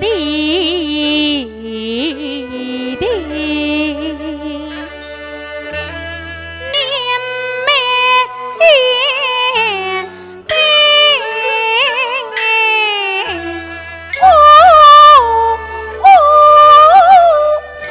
弟弟，妹妹，我我无堂，